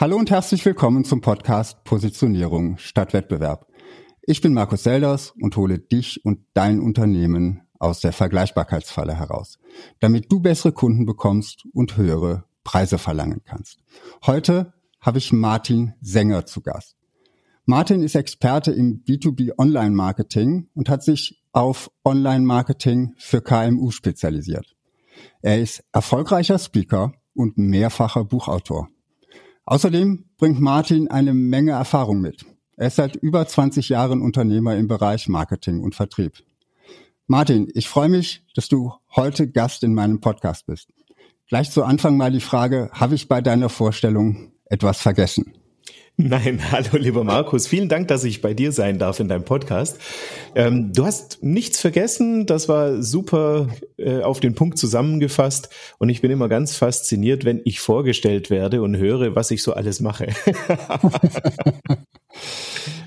Hallo und herzlich willkommen zum Podcast Positionierung statt Wettbewerb. Ich bin Markus Selders und hole dich und dein Unternehmen aus der Vergleichbarkeitsfalle heraus, damit du bessere Kunden bekommst und höhere Preise verlangen kannst. Heute habe ich Martin Sänger zu Gast. Martin ist Experte im B2B Online Marketing und hat sich auf Online Marketing für KMU spezialisiert. Er ist erfolgreicher Speaker und mehrfacher Buchautor. Außerdem bringt Martin eine Menge Erfahrung mit. Er ist seit über 20 Jahren Unternehmer im Bereich Marketing und Vertrieb. Martin, ich freue mich, dass du heute Gast in meinem Podcast bist. Gleich zu Anfang mal die Frage, habe ich bei deiner Vorstellung etwas vergessen? Nein, hallo lieber Markus, vielen Dank, dass ich bei dir sein darf in deinem Podcast. Ähm, du hast nichts vergessen, das war super äh, auf den Punkt zusammengefasst und ich bin immer ganz fasziniert, wenn ich vorgestellt werde und höre, was ich so alles mache.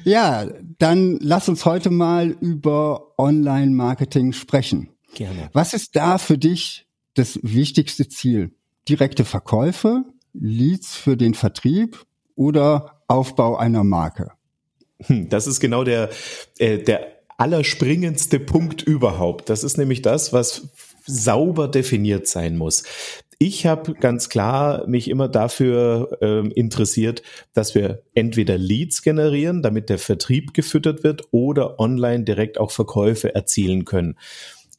ja, dann lass uns heute mal über Online-Marketing sprechen. Gerne. Was ist da für dich das wichtigste Ziel? Direkte Verkäufe, Leads für den Vertrieb oder Aufbau einer Marke? Hm, das ist genau der, äh, der allerspringendste Punkt überhaupt. Das ist nämlich das, was sauber definiert sein muss. Ich habe ganz klar mich immer dafür ähm, interessiert, dass wir entweder Leads generieren, damit der Vertrieb gefüttert wird, oder online direkt auch Verkäufe erzielen können.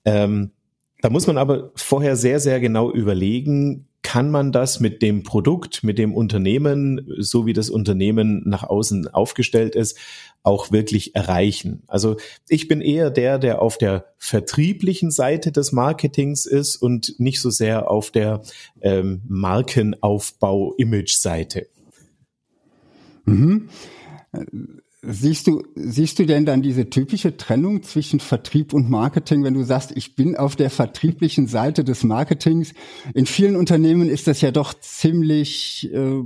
Ähm, da muss man aber vorher sehr, sehr genau überlegen, kann man das mit dem Produkt, mit dem Unternehmen, so wie das Unternehmen nach außen aufgestellt ist, auch wirklich erreichen. Also ich bin eher der, der auf der vertrieblichen Seite des Marketings ist und nicht so sehr auf der ähm, Markenaufbau-Image-Seite. Mhm. Siehst du, siehst du denn dann diese typische Trennung zwischen Vertrieb und Marketing, wenn du sagst, ich bin auf der vertrieblichen Seite des Marketings? In vielen Unternehmen ist das ja doch ziemlich äh,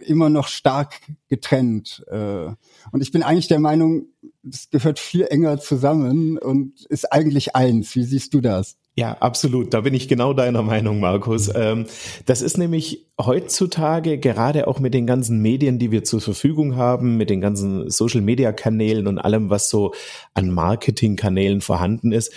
immer noch stark getrennt. Äh, und ich bin eigentlich der Meinung, es gehört viel enger zusammen und ist eigentlich eins. Wie siehst du das? Ja, absolut. Da bin ich genau deiner Meinung, Markus. Ähm, das ist nämlich heutzutage gerade auch mit den ganzen Medien, die wir zur Verfügung haben, mit den ganzen Social-Media-Kanälen und allem, was so an Marketing-Kanälen vorhanden ist,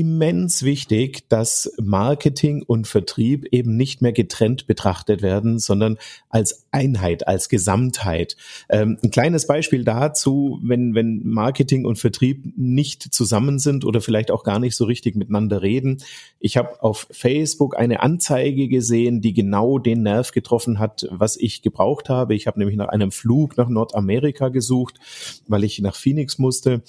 immens wichtig, dass Marketing und Vertrieb eben nicht mehr getrennt betrachtet werden, sondern als Einheit, als Gesamtheit. Ähm, ein kleines Beispiel dazu, wenn, wenn Marketing und Vertrieb nicht zusammen sind oder vielleicht auch gar nicht so richtig miteinander reden. Ich habe auf Facebook eine Anzeige gesehen, die genau den Nerv getroffen hat, was ich gebraucht habe. Ich habe nämlich nach einem Flug nach Nordamerika gesucht, weil ich nach Phoenix musste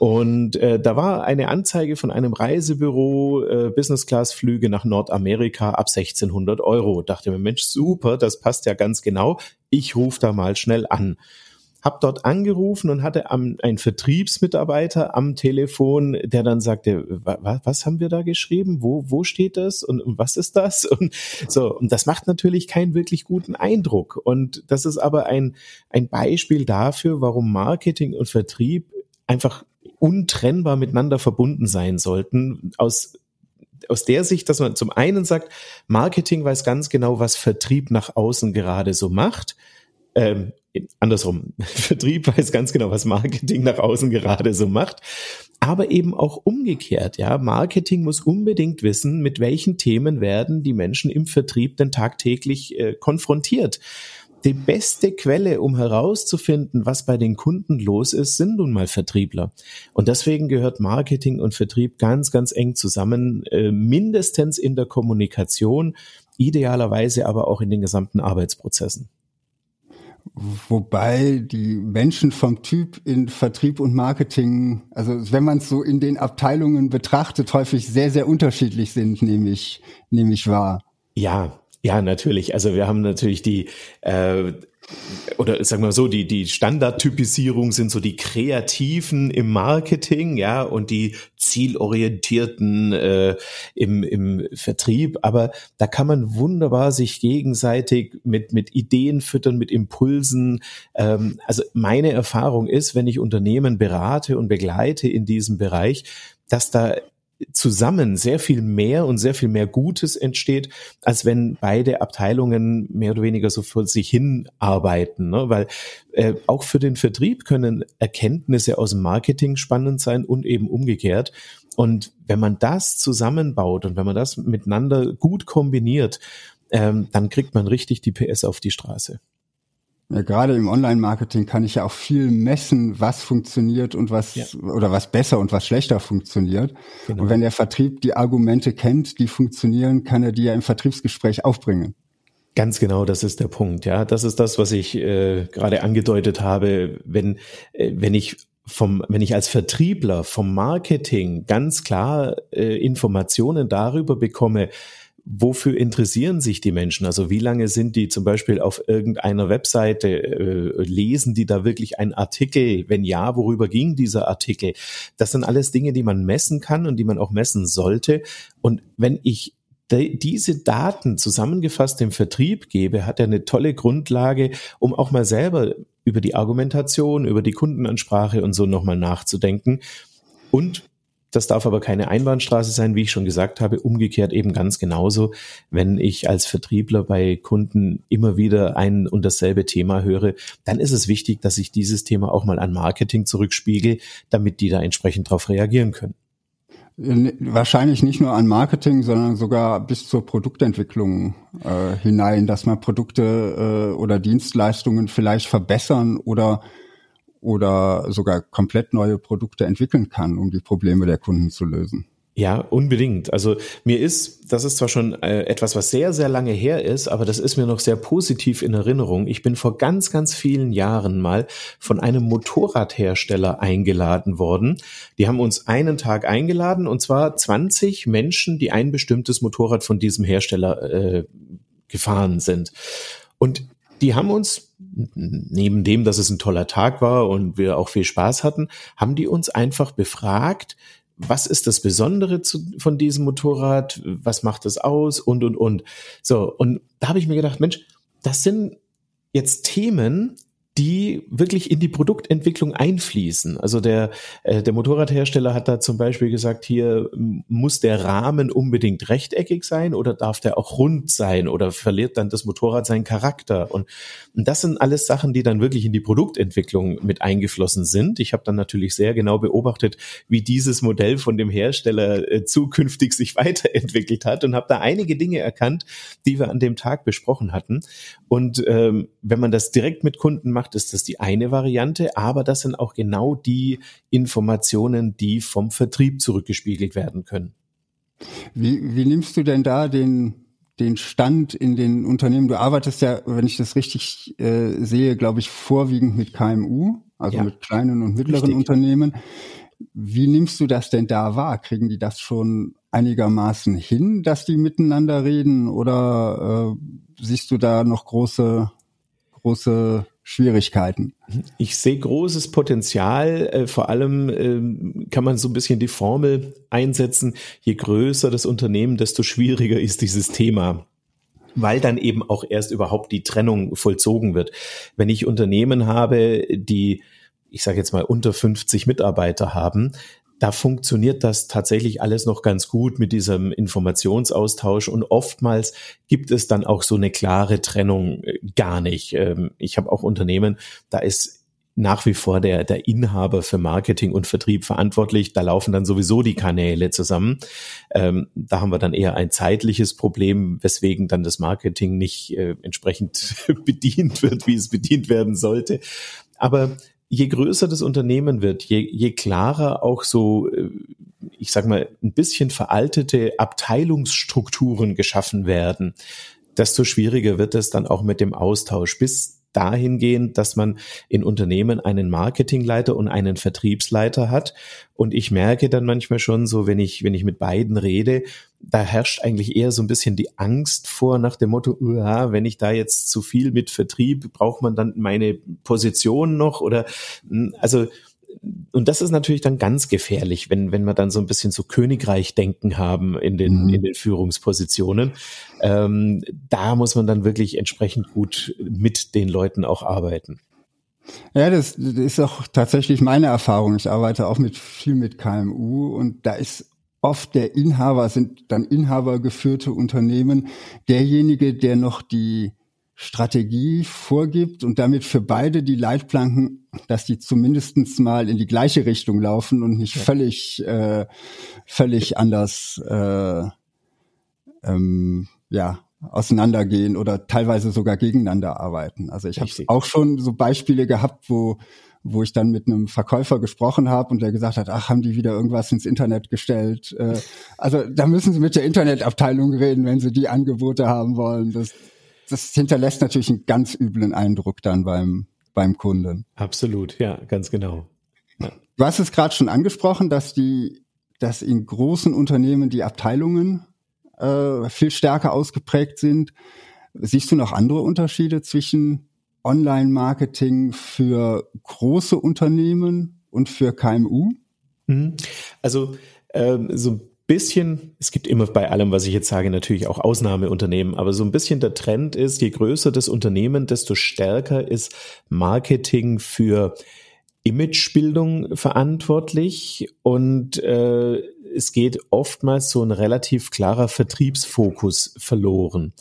und äh, da war eine Anzeige von einem Reisebüro, äh, Business-Class-Flüge nach Nordamerika ab 1600 Euro. Dachte mir, Mensch, super, das passt ja ganz genau. Ich rufe da mal schnell an. Hab dort angerufen und hatte am, einen Vertriebsmitarbeiter am Telefon, der dann sagte, was, was haben wir da geschrieben? Wo, wo steht das? Und, und was ist das? Und so, und das macht natürlich keinen wirklich guten Eindruck. Und das ist aber ein, ein Beispiel dafür, warum Marketing und Vertrieb einfach untrennbar miteinander verbunden sein sollten. Aus aus der Sicht, dass man zum einen sagt, Marketing weiß ganz genau, was Vertrieb nach außen gerade so macht. Ähm, andersrum, Vertrieb weiß ganz genau, was Marketing nach außen gerade so macht. Aber eben auch umgekehrt, ja. Marketing muss unbedingt wissen, mit welchen Themen werden die Menschen im Vertrieb denn tagtäglich äh, konfrontiert die beste Quelle, um herauszufinden, was bei den Kunden los ist, sind nun mal Vertriebler. Und deswegen gehört Marketing und Vertrieb ganz, ganz eng zusammen, äh, mindestens in der Kommunikation, idealerweise aber auch in den gesamten Arbeitsprozessen. Wobei die Menschen vom Typ in Vertrieb und Marketing, also wenn man es so in den Abteilungen betrachtet, häufig sehr, sehr unterschiedlich sind, nehme ich, nehme ich wahr. Ja, ja, natürlich. Also wir haben natürlich die äh, oder sagen wir so, die, die Standardtypisierung sind so die Kreativen im Marketing, ja, und die Zielorientierten äh, im, im Vertrieb. Aber da kann man wunderbar sich gegenseitig mit, mit Ideen füttern, mit Impulsen. Ähm, also meine Erfahrung ist, wenn ich Unternehmen berate und begleite in diesem Bereich, dass da zusammen sehr viel mehr und sehr viel mehr Gutes entsteht, als wenn beide Abteilungen mehr oder weniger so vor sich hin arbeiten. Ne? Weil äh, auch für den Vertrieb können Erkenntnisse aus dem Marketing spannend sein und eben umgekehrt. Und wenn man das zusammenbaut und wenn man das miteinander gut kombiniert, ähm, dann kriegt man richtig die PS auf die Straße. Ja, gerade im Online-Marketing kann ich ja auch viel messen, was funktioniert und was ja. oder was besser und was schlechter funktioniert. Genau. Und wenn der Vertrieb die Argumente kennt, die funktionieren, kann er die ja im Vertriebsgespräch aufbringen. Ganz genau, das ist der Punkt. Ja, das ist das, was ich äh, gerade angedeutet habe. Wenn äh, wenn ich vom, wenn ich als Vertriebler vom Marketing ganz klar äh, Informationen darüber bekomme, wofür interessieren sich die Menschen? Also wie lange sind die zum Beispiel auf irgendeiner Webseite, äh, lesen die da wirklich einen Artikel? Wenn ja, worüber ging dieser Artikel? Das sind alles Dinge, die man messen kann und die man auch messen sollte. Und wenn ich diese Daten zusammengefasst dem Vertrieb gebe, hat er eine tolle Grundlage, um auch mal selber über die Argumentation, über die Kundenansprache und so nochmal nachzudenken. Und das darf aber keine Einbahnstraße sein, wie ich schon gesagt habe. Umgekehrt eben ganz genauso, wenn ich als Vertriebler bei Kunden immer wieder ein und dasselbe Thema höre, dann ist es wichtig, dass ich dieses Thema auch mal an Marketing zurückspiegel, damit die da entsprechend darauf reagieren können. Wahrscheinlich nicht nur an Marketing, sondern sogar bis zur Produktentwicklung äh, hinein, dass man Produkte äh, oder Dienstleistungen vielleicht verbessern oder oder sogar komplett neue Produkte entwickeln kann, um die Probleme der Kunden zu lösen. Ja, unbedingt. Also mir ist, das ist zwar schon äh, etwas, was sehr, sehr lange her ist, aber das ist mir noch sehr positiv in Erinnerung. Ich bin vor ganz, ganz vielen Jahren mal von einem Motorradhersteller eingeladen worden. Die haben uns einen Tag eingeladen und zwar 20 Menschen, die ein bestimmtes Motorrad von diesem Hersteller äh, gefahren sind. Und die haben uns, neben dem, dass es ein toller Tag war und wir auch viel Spaß hatten, haben die uns einfach befragt, was ist das Besondere zu, von diesem Motorrad, was macht es aus und, und, und. So, und da habe ich mir gedacht, Mensch, das sind jetzt Themen, die wirklich in die Produktentwicklung einfließen. Also der, äh, der Motorradhersteller hat da zum Beispiel gesagt, hier muss der Rahmen unbedingt rechteckig sein oder darf der auch rund sein oder verliert dann das Motorrad seinen Charakter? Und, und das sind alles Sachen, die dann wirklich in die Produktentwicklung mit eingeflossen sind. Ich habe dann natürlich sehr genau beobachtet, wie dieses Modell von dem Hersteller äh, zukünftig sich weiterentwickelt hat und habe da einige Dinge erkannt, die wir an dem Tag besprochen hatten. Und ähm, wenn man das direkt mit Kunden macht, ist das die eine Variante, aber das sind auch genau die Informationen, die vom Vertrieb zurückgespiegelt werden können. Wie, wie nimmst du denn da den, den Stand in den Unternehmen? Du arbeitest ja, wenn ich das richtig äh, sehe, glaube ich, vorwiegend mit KMU, also ja. mit kleinen und mittleren richtig. Unternehmen. Wie nimmst du das denn da wahr? Kriegen die das schon einigermaßen hin, dass die miteinander reden oder äh, siehst du da noch große, große Schwierigkeiten? Ich sehe großes Potenzial. Äh, vor allem äh, kann man so ein bisschen die Formel einsetzen. Je größer das Unternehmen, desto schwieriger ist dieses Thema weil dann eben auch erst überhaupt die Trennung vollzogen wird. Wenn ich Unternehmen habe, die ich sage jetzt mal unter 50 Mitarbeiter haben, da funktioniert das tatsächlich alles noch ganz gut mit diesem Informationsaustausch und oftmals gibt es dann auch so eine klare Trennung äh, gar nicht. Ähm, ich habe auch Unternehmen, da ist nach wie vor der, der Inhaber für Marketing und Vertrieb verantwortlich. Da laufen dann sowieso die Kanäle zusammen. Ähm, da haben wir dann eher ein zeitliches Problem, weswegen dann das Marketing nicht äh, entsprechend bedient wird, wie es bedient werden sollte. Aber je größer das Unternehmen wird, je, je klarer auch so, äh, ich sag mal, ein bisschen veraltete Abteilungsstrukturen geschaffen werden, desto schwieriger wird es dann auch mit dem Austausch, bis dahingehend, dass man in Unternehmen einen Marketingleiter und einen Vertriebsleiter hat. Und ich merke dann manchmal schon so, wenn ich, wenn ich mit beiden rede, da herrscht eigentlich eher so ein bisschen die Angst vor nach dem Motto, wenn ich da jetzt zu viel mit Vertrieb, braucht man dann meine Position noch oder, hm, also, und das ist natürlich dann ganz gefährlich, wenn, wenn wir dann so ein bisschen so Königreich-Denken haben in den, mhm. in den Führungspositionen. Ähm, da muss man dann wirklich entsprechend gut mit den Leuten auch arbeiten. Ja, das, das ist auch tatsächlich meine Erfahrung. Ich arbeite auch mit viel mit KMU und da ist oft der Inhaber, sind dann inhabergeführte Unternehmen, derjenige, der noch die Strategie vorgibt und damit für beide die Leitplanken, dass die zumindestens mal in die gleiche Richtung laufen und nicht völlig, äh, völlig anders äh, ähm, ja, auseinandergehen oder teilweise sogar gegeneinander arbeiten. Also ich habe auch schon so Beispiele gehabt, wo wo ich dann mit einem Verkäufer gesprochen habe und der gesagt hat, ach, haben die wieder irgendwas ins Internet gestellt. Äh, also da müssen Sie mit der Internetabteilung reden, wenn Sie die Angebote haben wollen. Das, das hinterlässt natürlich einen ganz üblen Eindruck dann beim, beim Kunden. Absolut, ja, ganz genau. Ja. Du hast es gerade schon angesprochen, dass die, dass in großen Unternehmen die Abteilungen äh, viel stärker ausgeprägt sind. Siehst du noch andere Unterschiede zwischen Online-Marketing für große Unternehmen und für KMU? Mhm. Also ähm, so bisschen, es gibt immer bei allem, was ich jetzt sage, natürlich auch Ausnahmeunternehmen, aber so ein bisschen der Trend ist, je größer das Unternehmen, desto stärker ist Marketing für Imagebildung verantwortlich und äh, es geht oftmals so ein relativ klarer Vertriebsfokus verloren.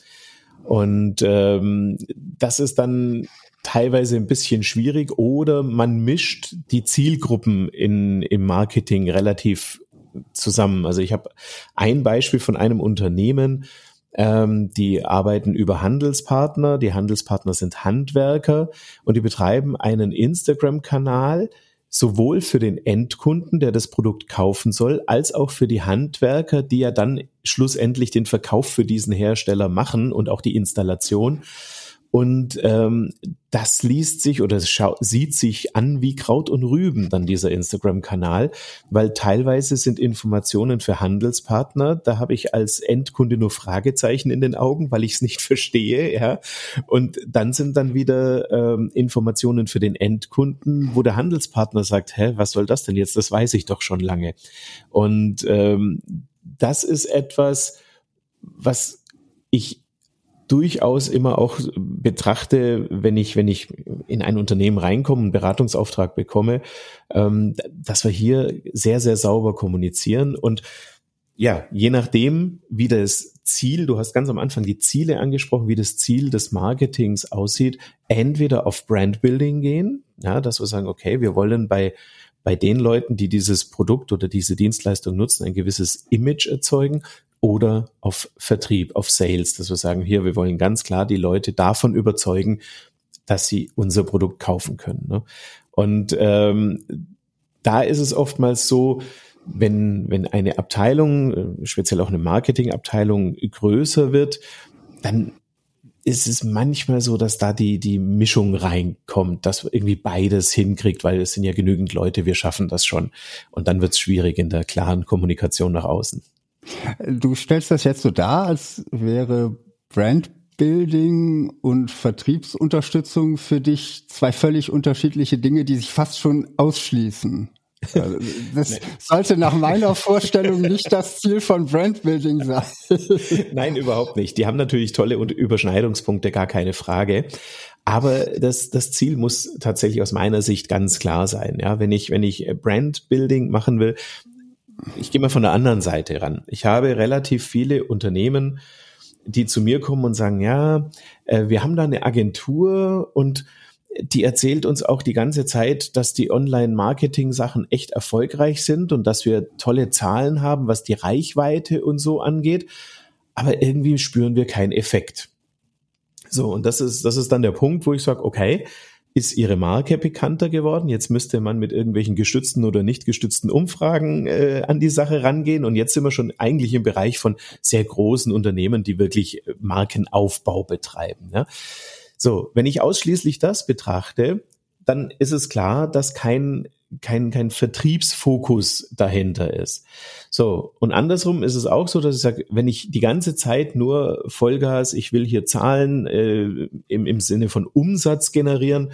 Und ähm, das ist dann teilweise ein bisschen schwierig oder man mischt die Zielgruppen in, im Marketing relativ zusammen. Also ich habe ein Beispiel von einem Unternehmen, ähm, die arbeiten über Handelspartner. Die Handelspartner sind Handwerker und die betreiben einen Instagram-Kanal, sowohl für den Endkunden, der das Produkt kaufen soll, als auch für die Handwerker, die ja dann schlussendlich den Verkauf für diesen Hersteller machen und auch die Installation. Und ähm, das liest sich oder sieht sich an wie Kraut und Rüben dann dieser Instagram-Kanal, weil teilweise sind Informationen für Handelspartner, da habe ich als Endkunde nur Fragezeichen in den Augen, weil ich es nicht verstehe, ja. Und dann sind dann wieder ähm, Informationen für den Endkunden, wo der Handelspartner sagt, hä, was soll das denn jetzt? Das weiß ich doch schon lange. Und ähm, das ist etwas, was ich durchaus immer auch betrachte, wenn ich, wenn ich in ein Unternehmen reinkomme, einen Beratungsauftrag bekomme, ähm, dass wir hier sehr, sehr sauber kommunizieren. Und ja, je nachdem, wie das Ziel, du hast ganz am Anfang die Ziele angesprochen, wie das Ziel des Marketings aussieht, entweder auf Brandbuilding gehen, ja, dass wir sagen, okay, wir wollen bei bei den Leuten, die dieses Produkt oder diese Dienstleistung nutzen, ein gewisses Image erzeugen oder auf Vertrieb, auf Sales, dass wir sagen, hier, wir wollen ganz klar die Leute davon überzeugen, dass sie unser Produkt kaufen können. Ne? Und ähm, da ist es oftmals so, wenn, wenn eine Abteilung, äh, speziell auch eine Marketingabteilung größer wird, dann ist es manchmal so, dass da die, die Mischung reinkommt, dass irgendwie beides hinkriegt, weil es sind ja genügend Leute, wir schaffen das schon. Und dann wird es schwierig in der klaren Kommunikation nach außen. Du stellst das jetzt so dar, als wäre Brandbuilding und Vertriebsunterstützung für dich zwei völlig unterschiedliche Dinge, die sich fast schon ausschließen. Also, das sollte nach meiner Vorstellung nicht das Ziel von Brandbuilding sein. Nein, überhaupt nicht. Die haben natürlich tolle Überschneidungspunkte, gar keine Frage. Aber das, das Ziel muss tatsächlich aus meiner Sicht ganz klar sein. Ja, wenn ich, wenn ich Brandbuilding machen will, ich gehe mal von der anderen Seite ran. Ich habe relativ viele Unternehmen, die zu mir kommen und sagen, ja, äh, wir haben da eine Agentur und die erzählt uns auch die ganze Zeit, dass die Online-Marketing-Sachen echt erfolgreich sind und dass wir tolle Zahlen haben, was die Reichweite und so angeht. Aber irgendwie spüren wir keinen Effekt. So, und das ist, das ist dann der Punkt, wo ich sage, okay, ist ihre Marke bekannter geworden. Jetzt müsste man mit irgendwelchen gestützten oder nicht gestützten Umfragen äh, an die Sache rangehen. Und jetzt sind wir schon eigentlich im Bereich von sehr großen Unternehmen, die wirklich äh, Markenaufbau betreiben. Ja. So, wenn ich ausschließlich das betrachte, dann ist es klar, dass kein kein, kein Vertriebsfokus dahinter ist. So, und andersrum ist es auch so, dass ich sage, wenn ich die ganze Zeit nur Vollgas, ich will hier Zahlen äh, im, im Sinne von Umsatz generieren,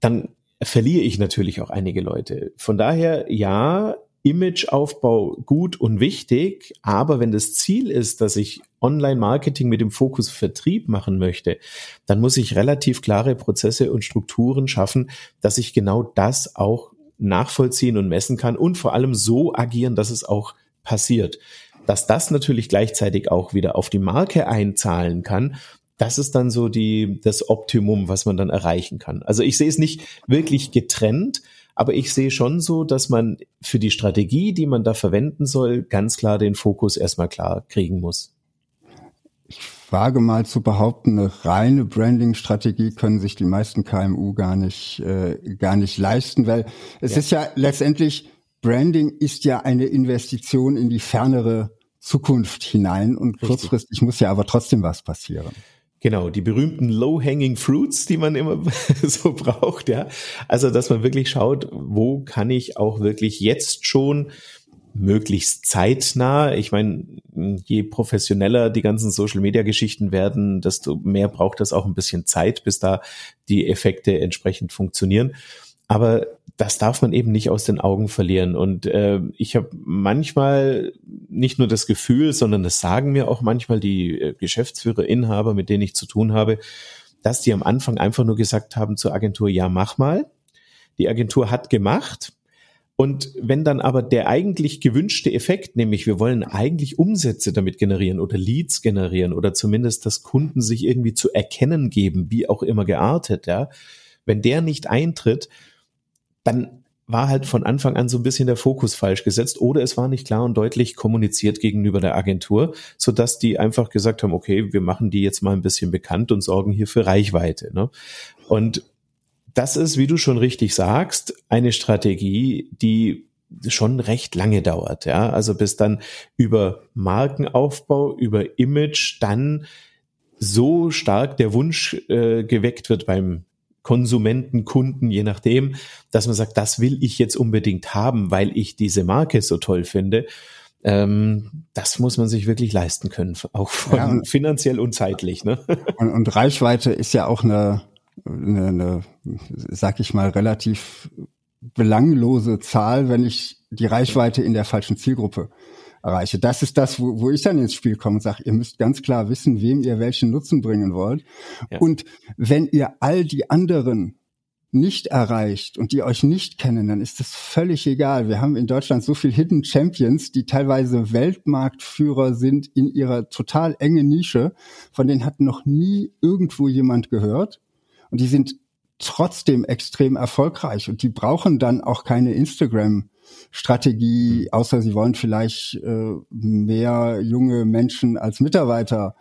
dann verliere ich natürlich auch einige Leute. Von daher, ja, Imageaufbau gut und wichtig, aber wenn das Ziel ist, dass ich Online-Marketing mit dem Fokus Vertrieb machen möchte, dann muss ich relativ klare Prozesse und Strukturen schaffen, dass ich genau das auch nachvollziehen und messen kann und vor allem so agieren, dass es auch passiert. Dass das natürlich gleichzeitig auch wieder auf die Marke einzahlen kann, das ist dann so die, das Optimum, was man dann erreichen kann. Also ich sehe es nicht wirklich getrennt, aber ich sehe schon so, dass man für die Strategie, die man da verwenden soll, ganz klar den Fokus erstmal klar kriegen muss. Ich wage mal zu behaupten, eine reine Branding-Strategie können sich die meisten KMU gar nicht, äh, gar nicht leisten, weil es ja. ist ja letztendlich, Branding ist ja eine Investition in die fernere Zukunft hinein und Richtig. kurzfristig muss ja aber trotzdem was passieren. Genau, die berühmten Low-Hanging Fruits, die man immer so braucht, ja. Also, dass man wirklich schaut, wo kann ich auch wirklich jetzt schon möglichst zeitnah. Ich meine, je professioneller die ganzen Social-Media-Geschichten werden, desto mehr braucht das auch ein bisschen Zeit, bis da die Effekte entsprechend funktionieren. Aber das darf man eben nicht aus den Augen verlieren. Und äh, ich habe manchmal nicht nur das Gefühl, sondern das sagen mir auch manchmal die äh, Geschäftsführer, Inhaber, mit denen ich zu tun habe, dass die am Anfang einfach nur gesagt haben zur Agentur, ja, mach mal. Die Agentur hat gemacht, und wenn dann aber der eigentlich gewünschte Effekt, nämlich wir wollen eigentlich Umsätze damit generieren oder Leads generieren oder zumindest das Kunden sich irgendwie zu erkennen geben, wie auch immer geartet, ja, wenn der nicht eintritt, dann war halt von Anfang an so ein bisschen der Fokus falsch gesetzt oder es war nicht klar und deutlich kommuniziert gegenüber der Agentur, so dass die einfach gesagt haben, okay, wir machen die jetzt mal ein bisschen bekannt und sorgen hier für Reichweite. Ne? Und das ist, wie du schon richtig sagst, eine Strategie, die schon recht lange dauert, ja. Also bis dann über Markenaufbau, über Image dann so stark der Wunsch äh, geweckt wird beim Konsumenten, Kunden, je nachdem, dass man sagt, das will ich jetzt unbedingt haben, weil ich diese Marke so toll finde. Ähm, das muss man sich wirklich leisten können, auch von, ja, und, finanziell und zeitlich. Ne? Und, und Reichweite ist ja auch eine eine, eine, sag ich mal, relativ belanglose Zahl, wenn ich die Reichweite in der falschen Zielgruppe erreiche. Das ist das, wo, wo ich dann ins Spiel komme und sage, ihr müsst ganz klar wissen, wem ihr welchen Nutzen bringen wollt. Ja. Und wenn ihr all die anderen nicht erreicht und die euch nicht kennen, dann ist das völlig egal. Wir haben in Deutschland so viel Hidden Champions, die teilweise Weltmarktführer sind in ihrer total engen Nische, von denen hat noch nie irgendwo jemand gehört. Und die sind trotzdem extrem erfolgreich und die brauchen dann auch keine Instagram Strategie, mhm. außer sie wollen vielleicht äh, mehr junge Menschen als Mitarbeiter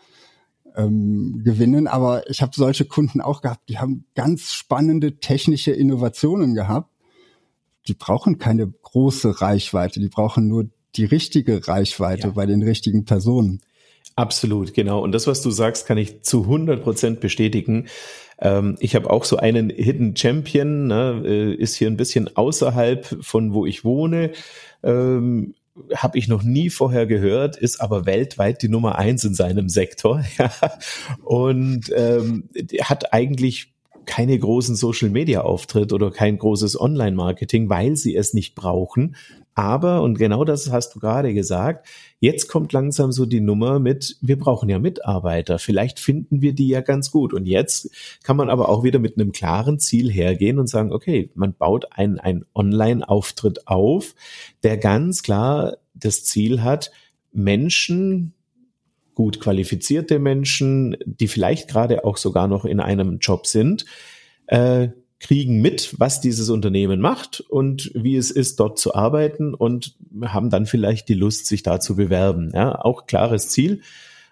ähm, gewinnen. Aber ich habe solche Kunden auch gehabt, die haben ganz spannende technische Innovationen gehabt. Die brauchen keine große Reichweite, die brauchen nur die richtige Reichweite ja. bei den richtigen Personen. Absolut, genau. Und das, was du sagst, kann ich zu 100 Prozent bestätigen. Ähm, ich habe auch so einen Hidden Champion, ne, äh, ist hier ein bisschen außerhalb von wo ich wohne. Ähm, habe ich noch nie vorher gehört, ist aber weltweit die Nummer eins in seinem Sektor. Ja. Und ähm, hat eigentlich keine großen Social Media Auftritt oder kein großes Online Marketing, weil sie es nicht brauchen, aber, und genau das hast du gerade gesagt, jetzt kommt langsam so die Nummer mit, wir brauchen ja Mitarbeiter. Vielleicht finden wir die ja ganz gut. Und jetzt kann man aber auch wieder mit einem klaren Ziel hergehen und sagen, okay, man baut einen, einen Online-Auftritt auf, der ganz klar das Ziel hat, Menschen, gut qualifizierte Menschen, die vielleicht gerade auch sogar noch in einem Job sind, äh, kriegen mit, was dieses Unternehmen macht und wie es ist, dort zu arbeiten und haben dann vielleicht die Lust, sich da zu bewerben. Ja, auch klares Ziel.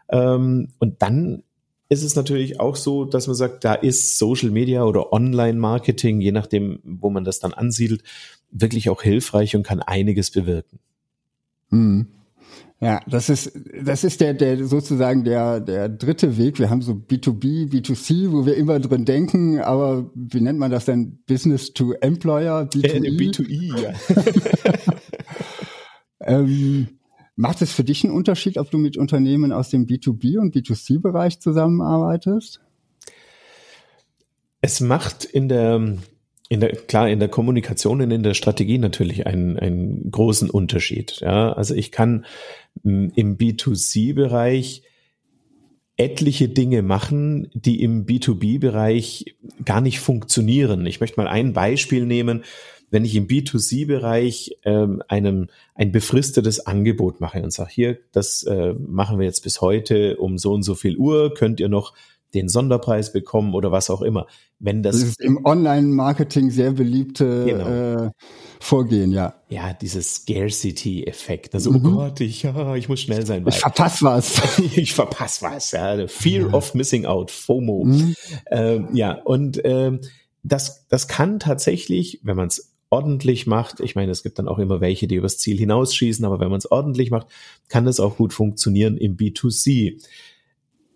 Ähm, und dann ist es natürlich auch so, dass man sagt, da ist Social Media oder Online-Marketing, je nachdem, wo man das dann ansiedelt, wirklich auch hilfreich und kann einiges bewirken. Hm. Ja, das ist, das ist der, der sozusagen der, der dritte Weg. Wir haben so B2B, B2C, wo wir immer drin denken, aber wie nennt man das denn? Business to Employer, B2E? Äh, B2E, ja. ähm, macht es für dich einen Unterschied, ob du mit Unternehmen aus dem B2B und B2C-Bereich zusammenarbeitest? Es macht in der, in der, klar, in der Kommunikation und in der Strategie natürlich einen, einen großen Unterschied. Ja, also ich kann im B2C-Bereich etliche Dinge machen, die im B2B-Bereich gar nicht funktionieren. Ich möchte mal ein Beispiel nehmen. wenn ich im B2C-Bereich ähm, einem ein befristetes Angebot mache und sage, hier, das äh, machen wir jetzt bis heute um so und so viel Uhr, könnt ihr noch den Sonderpreis bekommen oder was auch immer. Wenn das, das ist im Online-Marketing sehr beliebte genau. äh, Vorgehen, ja. Ja, dieses Scarcity-Effekt. Also, oh mhm. oh Gott, ich, ja, ich muss schnell sein. Ich verpasse was. ich verpasse was. Ja, Fear ja. of Missing Out, FOMO. Mhm. Ähm, ja, und ähm, das, das kann tatsächlich, wenn man es ordentlich macht, ich meine, es gibt dann auch immer welche, die übers Ziel hinausschießen, aber wenn man es ordentlich macht, kann das auch gut funktionieren im B2C.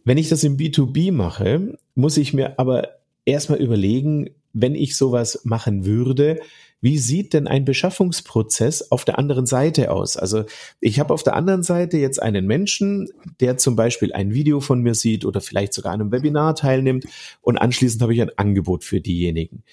Wenn ich das im B2B mache, muss ich mir aber erstmal überlegen, wenn ich sowas machen würde, wie sieht denn ein Beschaffungsprozess auf der anderen Seite aus? Also ich habe auf der anderen Seite jetzt einen Menschen, der zum Beispiel ein Video von mir sieht oder vielleicht sogar an einem Webinar teilnimmt und anschließend habe ich ein Angebot für diejenigen.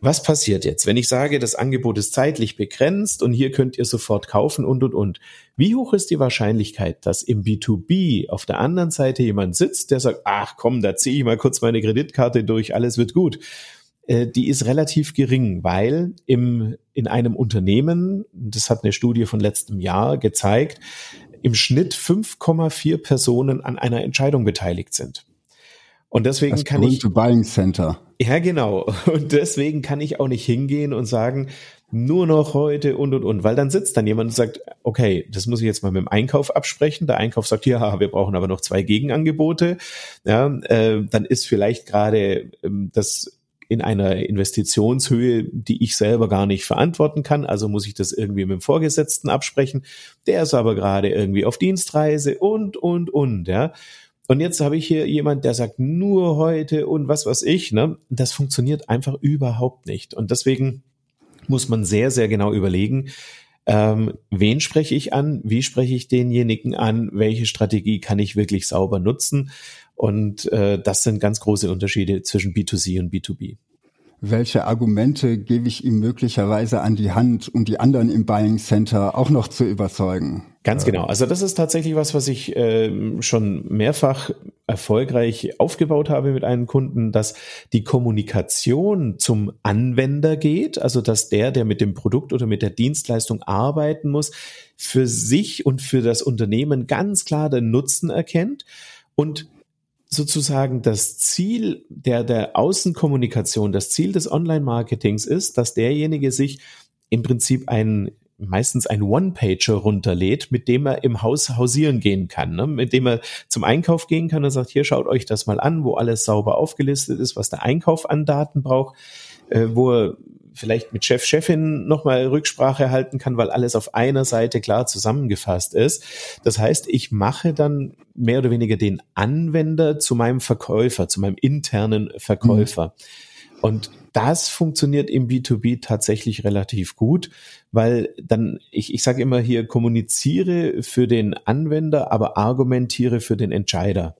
Was passiert jetzt, wenn ich sage, das Angebot ist zeitlich begrenzt und hier könnt ihr sofort kaufen und, und, und? Wie hoch ist die Wahrscheinlichkeit, dass im B2B auf der anderen Seite jemand sitzt, der sagt, ach komm, da ziehe ich mal kurz meine Kreditkarte durch, alles wird gut. Äh, die ist relativ gering, weil im, in einem Unternehmen, das hat eine Studie von letztem Jahr gezeigt, im Schnitt 5,4 Personen an einer Entscheidung beteiligt sind. Und deswegen das kann ich. Buying Center. Ja, genau. Und deswegen kann ich auch nicht hingehen und sagen, nur noch heute und und und, weil dann sitzt dann jemand und sagt, okay, das muss ich jetzt mal mit dem Einkauf absprechen. Der Einkauf sagt, ja, wir brauchen aber noch zwei Gegenangebote. Ja, äh, dann ist vielleicht gerade ähm, das in einer Investitionshöhe, die ich selber gar nicht verantworten kann. Also muss ich das irgendwie mit dem Vorgesetzten absprechen. Der ist aber gerade irgendwie auf Dienstreise und, und, und, ja. Und jetzt habe ich hier jemand, der sagt nur heute und was weiß ich, ne? Das funktioniert einfach überhaupt nicht. Und deswegen muss man sehr, sehr genau überlegen, ähm, wen spreche ich an, wie spreche ich denjenigen an, welche Strategie kann ich wirklich sauber nutzen. Und äh, das sind ganz große Unterschiede zwischen B2C und B2B welche Argumente gebe ich ihm möglicherweise an die Hand, um die anderen im Buying Center auch noch zu überzeugen. Ganz genau. Also das ist tatsächlich was, was ich äh, schon mehrfach erfolgreich aufgebaut habe mit einem Kunden, dass die Kommunikation zum Anwender geht, also dass der, der mit dem Produkt oder mit der Dienstleistung arbeiten muss, für sich und für das Unternehmen ganz klar den Nutzen erkennt und sozusagen das Ziel der, der Außenkommunikation, das Ziel des Online-Marketings ist, dass derjenige sich im Prinzip ein meistens ein One-Pager runterlädt, mit dem er im Haus hausieren gehen kann, ne? mit dem er zum Einkauf gehen kann und sagt, hier schaut euch das mal an, wo alles sauber aufgelistet ist, was der Einkauf an Daten braucht, äh, wo er vielleicht mit Chef, Chefin nochmal Rücksprache halten kann, weil alles auf einer Seite klar zusammengefasst ist. Das heißt, ich mache dann mehr oder weniger den Anwender zu meinem Verkäufer, zu meinem internen Verkäufer. Mhm. Und das funktioniert im B2B tatsächlich relativ gut, weil dann, ich, ich sage immer hier, kommuniziere für den Anwender, aber argumentiere für den Entscheider.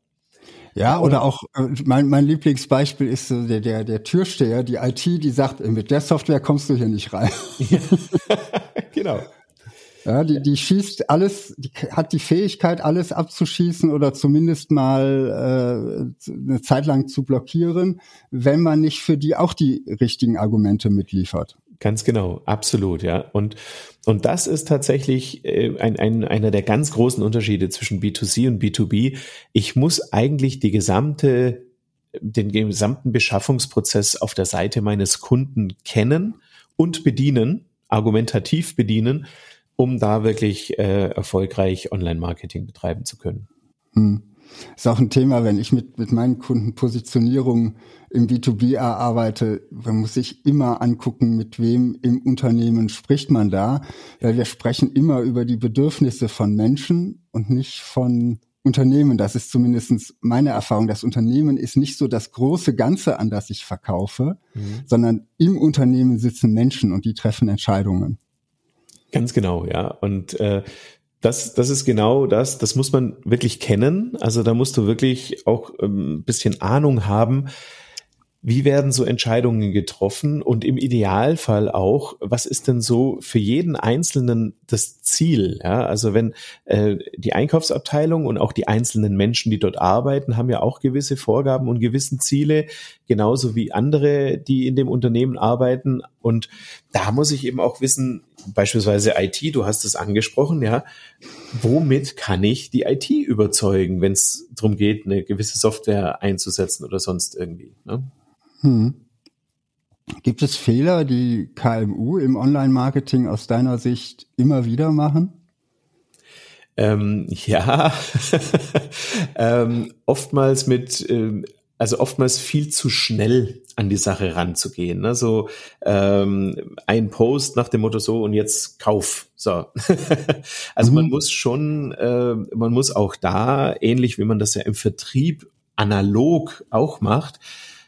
Ja, oder auch äh, mein, mein Lieblingsbeispiel ist so der, der, der Türsteher, die IT, die sagt, mit der Software kommst du hier nicht rein. Ja. genau. Ja, die, die schießt alles, die hat die Fähigkeit, alles abzuschießen oder zumindest mal äh, eine Zeit lang zu blockieren, wenn man nicht für die auch die richtigen Argumente mitliefert. Ganz genau, absolut, ja. Und, und das ist tatsächlich äh, ein, ein, einer der ganz großen Unterschiede zwischen B2C und B2B. Ich muss eigentlich die gesamte, den gesamten Beschaffungsprozess auf der Seite meines Kunden kennen und bedienen, argumentativ bedienen, um da wirklich äh, erfolgreich Online-Marketing betreiben zu können. Hm. Ist auch ein Thema, wenn ich mit, mit meinen Kunden Positionierung im B2B erarbeite, dann muss ich immer angucken, mit wem im Unternehmen spricht man da, weil wir sprechen immer über die Bedürfnisse von Menschen und nicht von Unternehmen. Das ist zumindest meine Erfahrung. Das Unternehmen ist nicht so das große Ganze, an das ich verkaufe, mhm. sondern im Unternehmen sitzen Menschen und die treffen Entscheidungen. Ganz genau, ja. Und äh, das, das ist genau das, das muss man wirklich kennen. Also da musst du wirklich auch ähm, ein bisschen Ahnung haben, wie werden so Entscheidungen getroffen und im Idealfall auch, was ist denn so für jeden Einzelnen das Ziel? Ja, also wenn äh, die Einkaufsabteilung und auch die einzelnen Menschen, die dort arbeiten, haben ja auch gewisse Vorgaben und gewissen Ziele, genauso wie andere, die in dem Unternehmen arbeiten. Und da muss ich eben auch wissen, beispielsweise IT, du hast es angesprochen, ja, womit kann ich die IT überzeugen, wenn es darum geht, eine gewisse Software einzusetzen oder sonst irgendwie? Ne? Hm. Gibt es Fehler, die KMU im Online-Marketing aus deiner Sicht immer wieder machen? Ähm, ja, ähm, oftmals mit, ähm, also oftmals viel zu schnell an die Sache ranzugehen. Ne? So ähm, ein Post nach dem Motto so und jetzt Kauf. So, also mhm. man muss schon, äh, man muss auch da ähnlich wie man das ja im Vertrieb analog auch macht,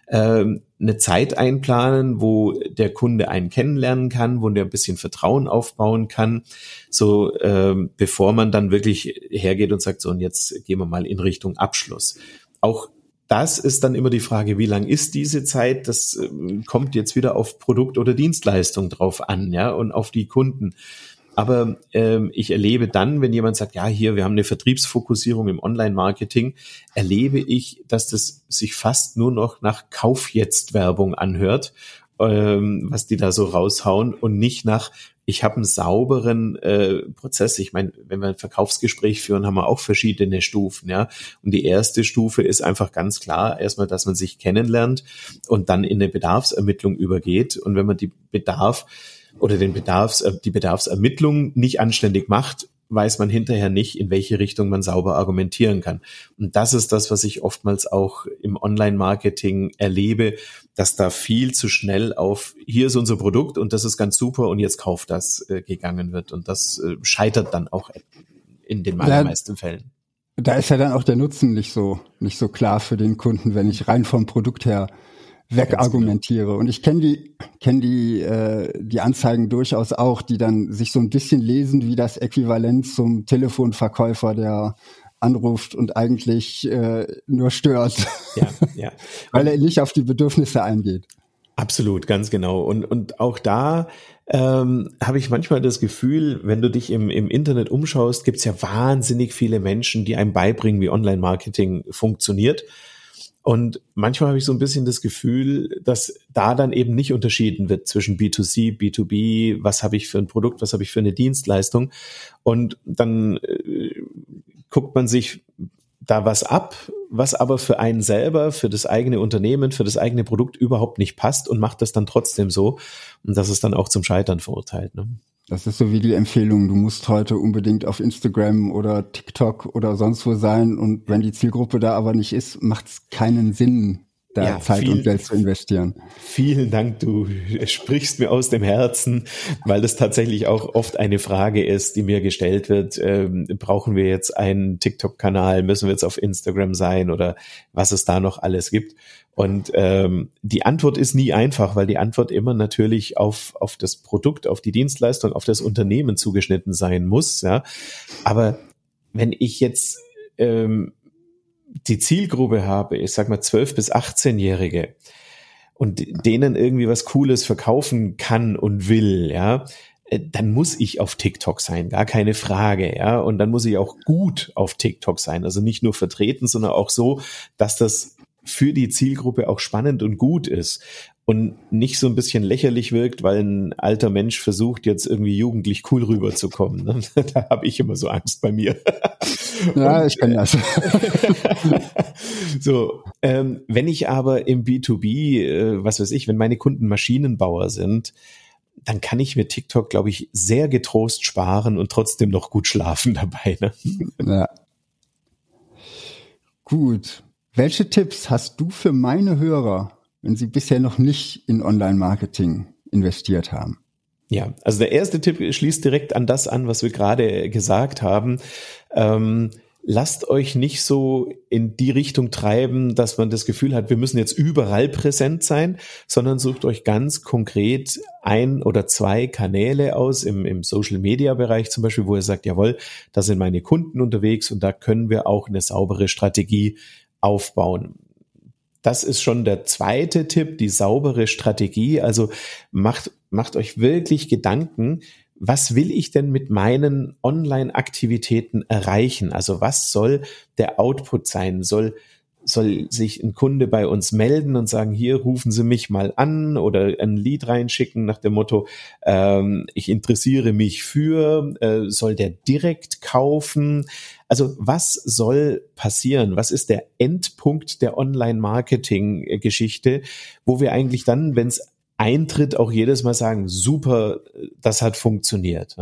ähm, eine Zeit einplanen, wo der Kunde einen kennenlernen kann, wo der ein bisschen Vertrauen aufbauen kann, so ähm, bevor man dann wirklich hergeht und sagt, so und jetzt gehen wir mal in Richtung Abschluss. Auch das ist dann immer die Frage, wie lang ist diese Zeit? Das äh, kommt jetzt wieder auf Produkt oder Dienstleistung drauf an, ja, und auf die Kunden. Aber ähm, ich erlebe dann, wenn jemand sagt, ja, hier, wir haben eine Vertriebsfokussierung im Online-Marketing, erlebe ich, dass das sich fast nur noch nach Kauf jetzt Werbung anhört, ähm, was die da so raushauen und nicht nach, ich habe einen sauberen äh, Prozess. Ich meine, wenn wir ein Verkaufsgespräch führen, haben wir auch verschiedene Stufen, ja. Und die erste Stufe ist einfach ganz klar, erstmal, dass man sich kennenlernt und dann in eine Bedarfsermittlung übergeht. Und wenn man die Bedarf oder den Bedarfs, äh, die Bedarfsermittlung nicht anständig macht, weiß man hinterher nicht, in welche Richtung man sauber argumentieren kann. Und das ist das, was ich oftmals auch im Online-Marketing erlebe, dass da viel zu schnell auf hier ist unser Produkt und das ist ganz super und jetzt kauft das äh, gegangen wird. Und das äh, scheitert dann auch in den allermeisten Fällen. Da ist ja dann auch der Nutzen nicht so, nicht so klar für den Kunden, wenn ich rein vom Produkt her wegargumentiere. Genau. Und ich kenne die, kenne die, äh, die Anzeigen durchaus auch, die dann sich so ein bisschen lesen wie das Äquivalent zum Telefonverkäufer, der anruft und eigentlich äh, nur stört. Ja, ja. Weil er nicht auf die Bedürfnisse eingeht. Absolut, ganz genau. Und, und auch da ähm, habe ich manchmal das Gefühl, wenn du dich im, im Internet umschaust, gibt es ja wahnsinnig viele Menschen, die einem beibringen, wie Online-Marketing funktioniert. Und manchmal habe ich so ein bisschen das Gefühl, dass da dann eben nicht unterschieden wird zwischen B2C, B2B, was habe ich für ein Produkt, was habe ich für eine Dienstleistung. Und dann äh, guckt man sich da was ab, was aber für einen selber, für das eigene Unternehmen, für das eigene Produkt überhaupt nicht passt und macht das dann trotzdem so. Und das ist dann auch zum Scheitern verurteilt. Ne? Das ist so wie die Empfehlung, du musst heute unbedingt auf Instagram oder TikTok oder sonst wo sein und wenn die Zielgruppe da aber nicht ist, macht es keinen Sinn, da ja, Zeit viel, und Geld zu investieren. Vielen Dank, du sprichst mir aus dem Herzen, weil das tatsächlich auch oft eine Frage ist, die mir gestellt wird. Ähm, brauchen wir jetzt einen TikTok-Kanal? Müssen wir jetzt auf Instagram sein oder was es da noch alles gibt? Und ähm, die Antwort ist nie einfach, weil die Antwort immer natürlich auf, auf das Produkt, auf die Dienstleistung, auf das Unternehmen zugeschnitten sein muss. Ja. Aber wenn ich jetzt ähm, die Zielgruppe habe, ich sag mal 12 bis 18-Jährige und denen irgendwie was Cooles verkaufen kann und will, ja, äh, dann muss ich auf TikTok sein, gar keine Frage, ja. Und dann muss ich auch gut auf TikTok sein. Also nicht nur vertreten, sondern auch so, dass das für die Zielgruppe auch spannend und gut ist und nicht so ein bisschen lächerlich wirkt, weil ein alter Mensch versucht, jetzt irgendwie jugendlich cool rüberzukommen. Ne? Da habe ich immer so Angst bei mir. Ja, und, ich kenne das. so, ähm, wenn ich aber im B2B, äh, was weiß ich, wenn meine Kunden Maschinenbauer sind, dann kann ich mir TikTok, glaube ich, sehr getrost sparen und trotzdem noch gut schlafen dabei. Ne? Ja. Gut. Welche Tipps hast du für meine Hörer, wenn sie bisher noch nicht in Online-Marketing investiert haben? Ja, also der erste Tipp schließt direkt an das an, was wir gerade gesagt haben. Ähm, lasst euch nicht so in die Richtung treiben, dass man das Gefühl hat, wir müssen jetzt überall präsent sein, sondern sucht euch ganz konkret ein oder zwei Kanäle aus im, im Social-Media-Bereich zum Beispiel, wo ihr sagt, jawohl, da sind meine Kunden unterwegs und da können wir auch eine saubere Strategie aufbauen. Das ist schon der zweite Tipp, die saubere Strategie. Also macht, macht euch wirklich Gedanken, was will ich denn mit meinen Online-Aktivitäten erreichen? Also was soll der Output sein? Soll soll sich ein Kunde bei uns melden und sagen, hier rufen Sie mich mal an oder ein Lied reinschicken nach dem Motto, ähm, ich interessiere mich für, äh, soll der direkt kaufen? Also was soll passieren? Was ist der Endpunkt der Online-Marketing-Geschichte, wo wir eigentlich dann, wenn es eintritt, auch jedes Mal sagen, super, das hat funktioniert.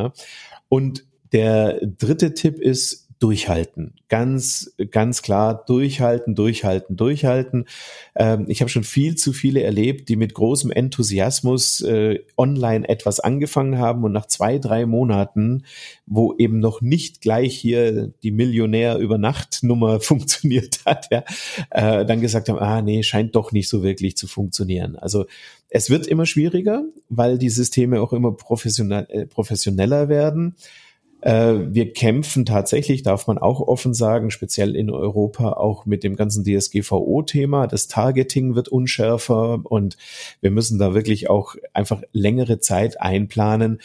Und der dritte Tipp ist, durchhalten. Ganz, ganz klar durchhalten, durchhalten, durchhalten. Ähm, ich habe schon viel zu viele erlebt, die mit großem Enthusiasmus äh, online etwas angefangen haben und nach zwei, drei Monaten, wo eben noch nicht gleich hier die Millionär über Nacht Nummer funktioniert hat, ja, äh, dann gesagt haben, ah nee, scheint doch nicht so wirklich zu funktionieren. Also es wird immer schwieriger, weil die Systeme auch immer professionell, äh, professioneller werden. Äh, wir kämpfen tatsächlich, darf man auch offen sagen, speziell in Europa auch mit dem ganzen DSGVO-Thema. Das Targeting wird unschärfer und wir müssen da wirklich auch einfach längere Zeit einplanen,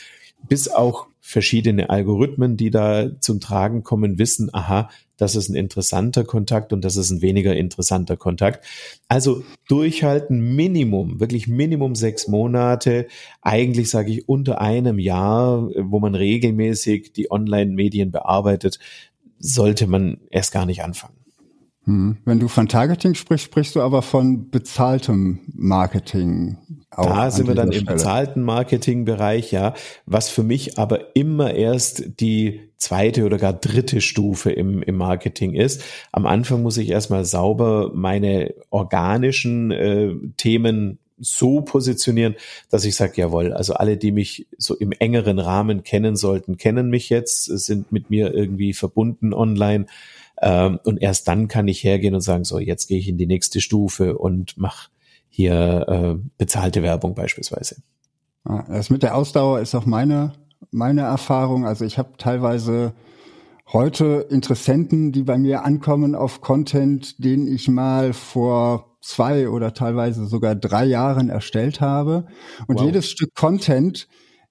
bis auch verschiedene Algorithmen, die da zum Tragen kommen, wissen, aha, das ist ein interessanter Kontakt und das ist ein weniger interessanter Kontakt. Also durchhalten, Minimum, wirklich Minimum sechs Monate, eigentlich sage ich unter einem Jahr, wo man regelmäßig die Online-Medien bearbeitet, sollte man erst gar nicht anfangen. Hm. Wenn du von Targeting sprichst, sprichst du aber von bezahltem Marketing. da sind wir dann Stelle. im bezahlten Marketingbereich, ja, was für mich aber immer erst die zweite oder gar dritte Stufe im, im Marketing ist. Am Anfang muss ich erstmal sauber meine organischen äh, Themen so positionieren, dass ich sage, jawohl, also alle, die mich so im engeren Rahmen kennen sollten, kennen mich jetzt, sind mit mir irgendwie verbunden online ähm, und erst dann kann ich hergehen und sagen, so, jetzt gehe ich in die nächste Stufe und mache hier äh, bezahlte Werbung beispielsweise. Das mit der Ausdauer ist auch meine, meine Erfahrung. Also ich habe teilweise heute Interessenten, die bei mir ankommen auf Content, den ich mal vor zwei oder teilweise sogar drei Jahren erstellt habe. Und wow. jedes Stück Content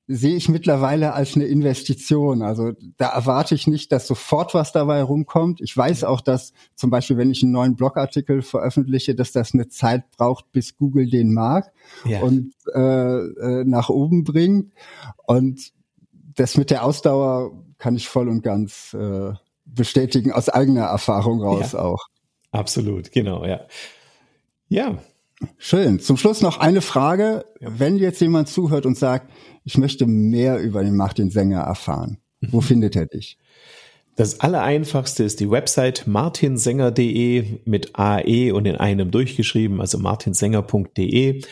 sehe ich mittlerweile als eine Investition. Also da erwarte ich nicht, dass sofort was dabei rumkommt. Ich weiß auch, dass zum Beispiel, wenn ich einen neuen Blogartikel veröffentliche, dass das eine Zeit braucht, bis Google den mag ja. und äh, äh, nach oben bringt. Und das mit der Ausdauer kann ich voll und ganz äh, bestätigen, aus eigener Erfahrung raus ja, auch. Absolut, genau, ja. Ja, Schön. Zum Schluss noch eine Frage. Wenn jetzt jemand zuhört und sagt, ich möchte mehr über den Martin Sänger erfahren, wo mhm. findet er dich? Das allereinfachste ist die Website martinsänger.de mit AE und in einem durchgeschrieben, also martinsänger.de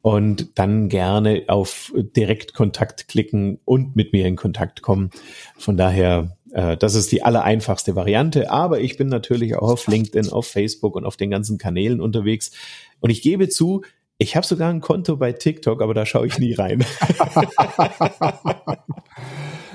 und dann gerne auf Direktkontakt klicken und mit mir in Kontakt kommen. Von daher, äh, das ist die allereinfachste Variante. Aber ich bin natürlich auch auf LinkedIn, auf Facebook und auf den ganzen Kanälen unterwegs. Und ich gebe zu, ich habe sogar ein Konto bei TikTok, aber da schaue ich nie rein.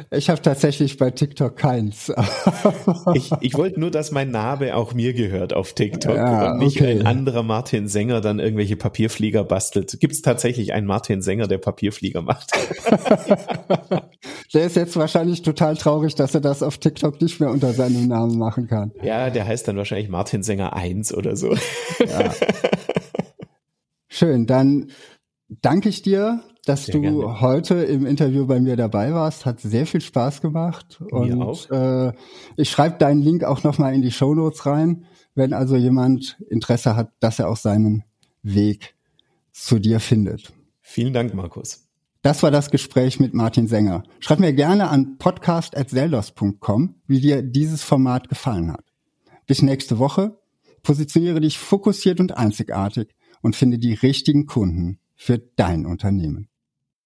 ich habe tatsächlich bei TikTok keins. ich, ich wollte nur, dass mein Name auch mir gehört auf TikTok ja, und nicht okay. ein anderer Martin Sänger dann irgendwelche Papierflieger bastelt. Gibt es tatsächlich einen Martin Sänger, der Papierflieger macht? der ist jetzt wahrscheinlich total traurig, dass er das auf TikTok nicht mehr unter seinem Namen machen kann. Ja, der heißt dann wahrscheinlich Martin Sänger 1 oder so. Ja. Schön, dann danke ich dir, dass sehr du gerne. heute im Interview bei mir dabei warst. Hat sehr viel Spaß gemacht. Mir und auch. Äh, ich schreibe deinen Link auch nochmal in die Show Notes rein, wenn also jemand Interesse hat, dass er auch seinen Weg zu dir findet. Vielen Dank, Markus. Das war das Gespräch mit Martin Sänger. Schreib mir gerne an podcast.zeldos.com, wie dir dieses Format gefallen hat. Bis nächste Woche. Positioniere dich fokussiert und einzigartig und finde die richtigen Kunden für dein Unternehmen.